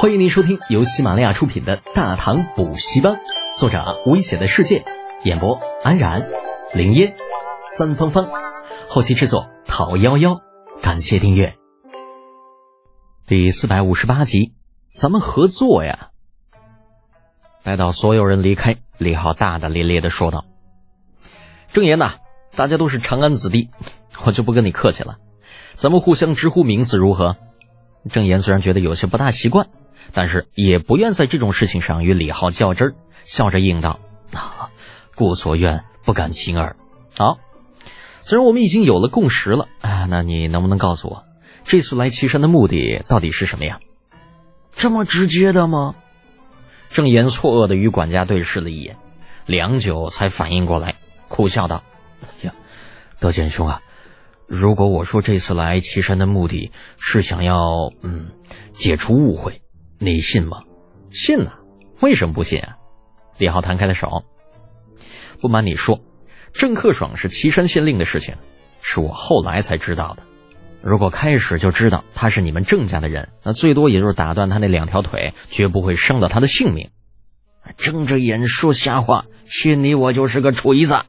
欢迎您收听由喜马拉雅出品的《大唐补习班》，作者危险的世界，演播安然、林烟、三芳芳，后期制作陶幺幺。感谢订阅。第四百五十八集，咱们合作呀！待到所有人离开，李浩大大咧咧的说道：“郑言呐，大家都是长安子弟，我就不跟你客气了，咱们互相直呼名字如何？”郑言虽然觉得有些不大习惯。但是也不愿在这种事情上与李浩较真儿，笑着应道：“啊，故所愿，不敢轻耳。好，虽然我们已经有了共识了啊，那你能不能告诉我，这次来岐山的目的到底是什么呀？这么直接的吗？”郑言错愕的与管家对视了一眼，良久才反应过来，苦笑道：“呀，德简兄啊，如果我说这次来岐山的目的是想要嗯解除误会。”你信吗？信呐，为什么不信啊？李浩弹开了手。不瞒你说，郑克爽是岐山县令的事情，是我后来才知道的。如果开始就知道他是你们郑家的人，那最多也就是打断他那两条腿，绝不会伤到他的性命。睁着眼说瞎话，信你我就是个锤子。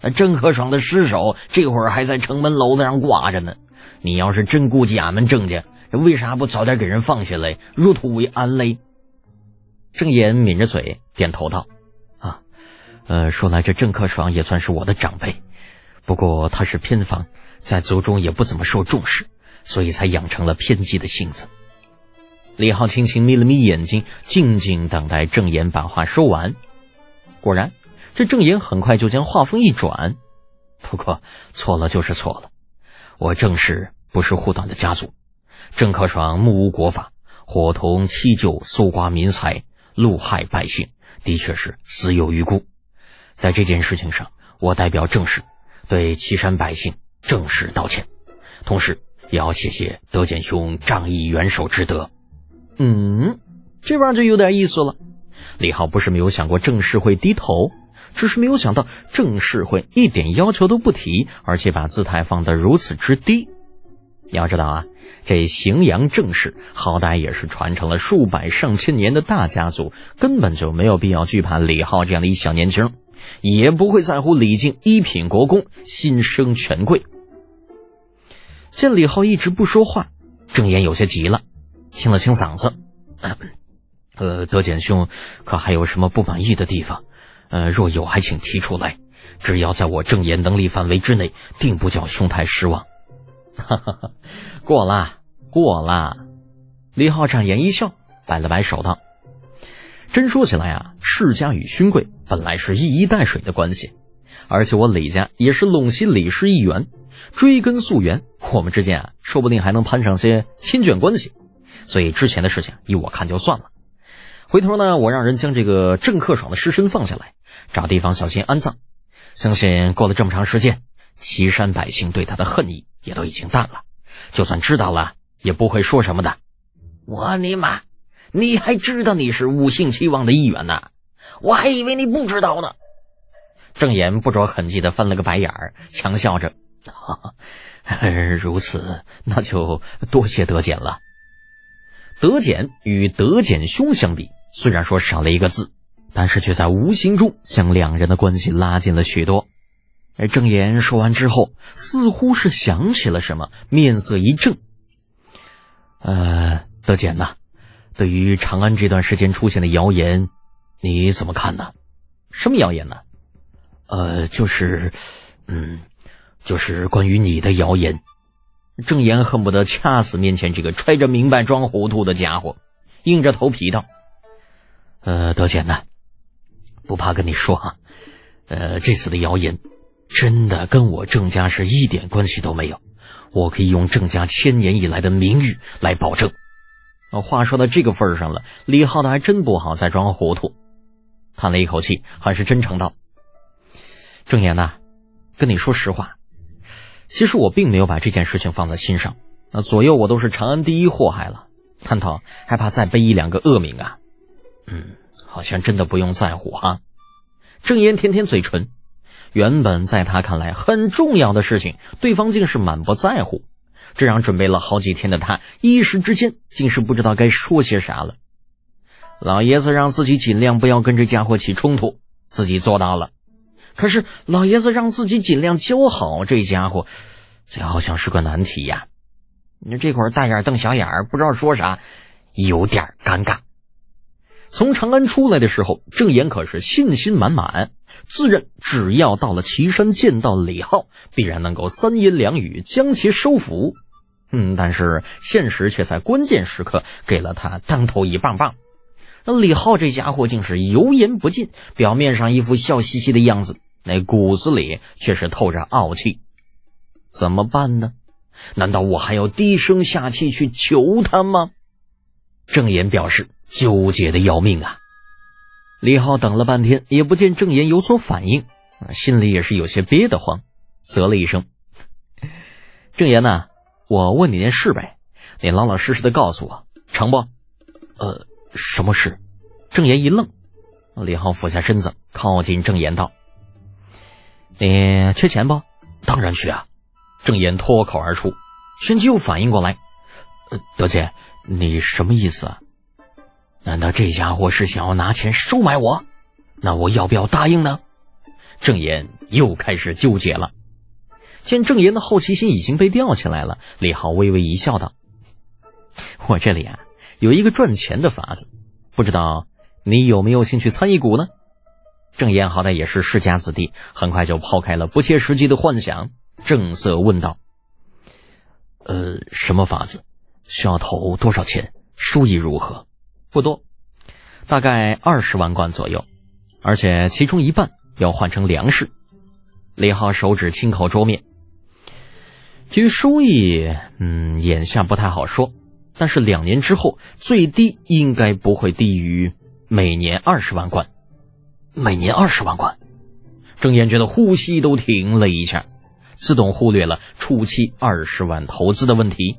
那郑克爽的尸首这会儿还在城门楼子上挂着呢。你要是真顾及俺们郑家，为啥不早点给人放下来，入土为安嘞？郑言抿着嘴点头道：“啊，呃，说来这郑克爽也算是我的长辈，不过他是偏房，在族中也不怎么受重视，所以才养成了偏激的性子。”李浩轻轻眯了眯眼睛，静静等待郑言把话说完。果然，这郑言很快就将话锋一转：“不过错了就是错了，我郑氏不是护短的家族。”郑克爽目无国法，伙同七舅搜刮民财，戮害百姓，的确是死有余辜。在这件事情上，我代表郑氏对岐山百姓正式道歉，同时也要谢谢德简兄仗义援手之德。嗯，这玩意儿就有点意思了。李浩不是没有想过郑氏会低头，只是没有想到郑氏会一点要求都不提，而且把姿态放得如此之低。要知道啊。这荥阳郑氏好歹也是传承了数百上千年的大家族，根本就没有必要惧怕李浩这样的一小年轻，也不会在乎李靖一品国公心生权贵。见李浩一直不说话，郑言有些急了，清了清嗓子：“ 呃，德简兄，可还有什么不满意的地方？呃，若有，还请提出来。只要在我郑言能力范围之内，定不叫兄台失望。”哈哈哈，过啦，过啦。李浩展颜一笑，摆了摆手道：“真说起来啊，世家与勋贵本来是一衣带水的关系，而且我李家也是陇西李氏一员，追根溯源，我们之间啊，说不定还能攀上些亲眷关系。所以之前的事情，依我看就算了。回头呢，我让人将这个郑克爽的尸身放下来，找地方小心安葬。相信过了这么长时间，岐山百姓对他的恨意。”也都已经淡了，就算知道了，也不会说什么的。我尼玛，你还知道你是五姓齐王的一员呢？我还以为你不知道呢。郑言不着痕迹的翻了个白眼儿，强笑着：“如此，那就多谢德简了。”德简与德简兄相比，虽然说少了一个字，但是却在无形中将两人的关系拉近了许多。哎，郑言说完之后，似乎是想起了什么，面色一正。呃，德简呐，对于长安这段时间出现的谣言，你怎么看呢？什么谣言呢？呃，就是，嗯，就是关于你的谣言。郑言恨不得掐死面前这个揣着明白装糊涂的家伙，硬着头皮道：“呃，德简呐，不怕跟你说啊，呃，这次的谣言。”真的跟我郑家是一点关系都没有，我可以用郑家千年以来的名誉来保证。话说到这个份上了，李浩的还真不好再装糊涂，叹了一口气，还是真诚道：“郑言呐，跟你说实话，其实我并没有把这件事情放在心上。那左右我都是长安第一祸害了，探讨还怕再背一两个恶名啊？嗯，好像真的不用在乎哈。”郑言舔舔嘴唇。原本在他看来很重要的事情，对方竟是满不在乎。这让准备了好几天的他一时之间竟是不知道该说些啥了。老爷子让自己尽量不要跟这家伙起冲突，自己做到了。可是老爷子让自己尽量交好，这家伙，这好像是个难题呀。你这会儿大眼瞪小眼儿，不知道说啥，有点尴尬。从长安出来的时候，郑岩可是信心满满，自认只要到了岐山见到李浩，必然能够三言两语将其收服。嗯，但是现实却在关键时刻给了他当头一棒棒。那李浩这家伙竟是油盐不进，表面上一副笑嘻嘻的样子，那骨子里却是透着傲气。怎么办呢？难道我还要低声下气去求他吗？郑岩表示纠结的要命啊！李浩等了半天，也不见郑岩有所反应，心里也是有些憋得慌，啧了一声：“郑岩呐，我问你件事呗，你老老实实的告诉我，成不？”“呃，什么事？”郑岩一愣，李浩俯下身子，靠近郑岩道：“你缺钱不？”“当然缺啊！”郑岩脱口而出，旋即又反应过来：“德姐，你什么意思啊？难道这家伙是想要拿钱收买我？那我要不要答应呢？”郑岩又开始纠结了。见郑岩的好奇心已经被吊起来了，李浩微微一笑道：“我这里啊有一个赚钱的法子，不知道你有没有兴趣参一股呢？”郑岩好歹也是世家子弟，很快就抛开了不切实际的幻想。正色问道：“呃，什么法子？需要投多少钱？收益如何？不多，大概二十万贯左右，而且其中一半要换成粮食。”李浩手指轻口桌面。至于收益，嗯，眼下不太好说，但是两年之后，最低应该不会低于每年二十万贯。每年二十万贯，郑岩觉得呼吸都停了一下。自动忽略了初期二十万投资的问题。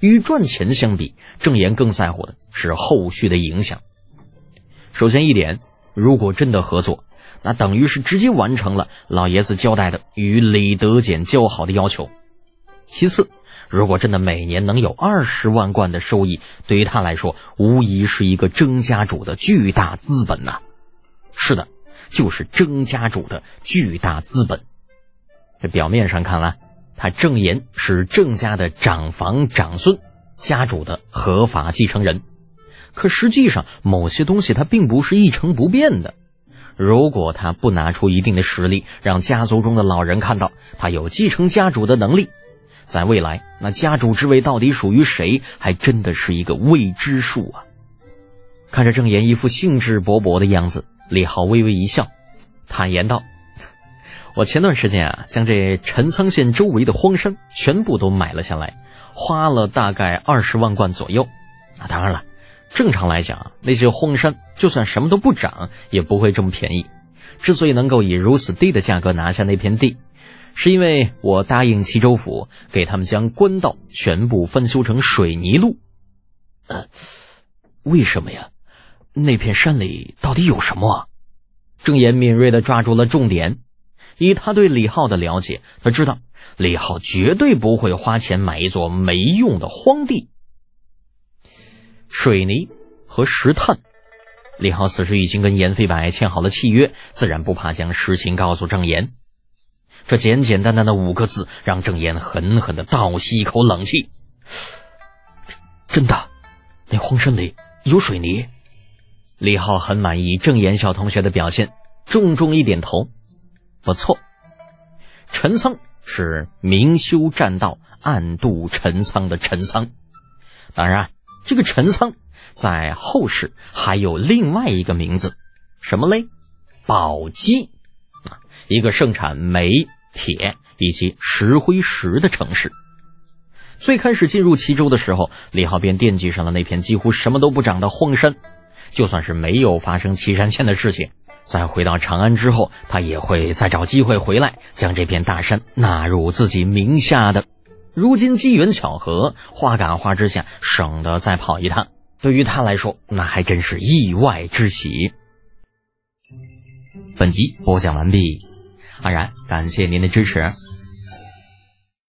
与赚钱相比，郑岩更在乎的是后续的影响。首先一点，如果真的合作，那等于是直接完成了老爷子交代的与李德简交好的要求。其次，如果真的每年能有二十万贯的收益，对于他来说，无疑是一个郑家主的巨大资本呐。是的，就是郑家主的巨大资本。这表面上看来，他郑岩是郑家的长房长孙，家主的合法继承人。可实际上，某些东西他并不是一成不变的。如果他不拿出一定的实力，让家族中的老人看到他有继承家主的能力，在未来，那家主之位到底属于谁，还真的是一个未知数啊！看着郑岩一副兴致勃勃的样子，李浩微微一笑，坦言道。我前段时间啊，将这陈仓县周围的荒山全部都买了下来，花了大概二十万贯左右。啊，当然了，正常来讲，那些荒山就算什么都不长，也不会这么便宜。之所以能够以如此低的价格拿下那片地，是因为我答应齐州府给他们将官道全部翻修成水泥路。呃，为什么呀？那片山里到底有什么？郑岩敏锐地抓住了重点。以他对李浩的了解，他知道李浩绝对不会花钱买一座没用的荒地。水泥和石炭，李浩此时已经跟严飞白签好了契约，自然不怕将实情告诉郑岩。这简简单单的五个字，让郑岩狠狠的倒吸一口冷气。真的，那荒山里有水泥？李浩很满意郑岩小同学的表现，重重一点头。不错，陈仓是明修栈道、暗度陈仓的陈仓。当然，这个陈仓在后世还有另外一个名字，什么嘞？宝鸡啊，一个盛产煤、铁以及石灰石的城市。最开始进入齐州的时候，李浩便惦记上了那片几乎什么都不长的荒山。就算是没有发生岐山县的事情。在回到长安之后，他也会再找机会回来，将这片大山纳入自己名下的。如今机缘巧合，花赶花之下，省得再跑一趟，对于他来说，那还真是意外之喜。本集播讲完毕，安然感谢您的支持。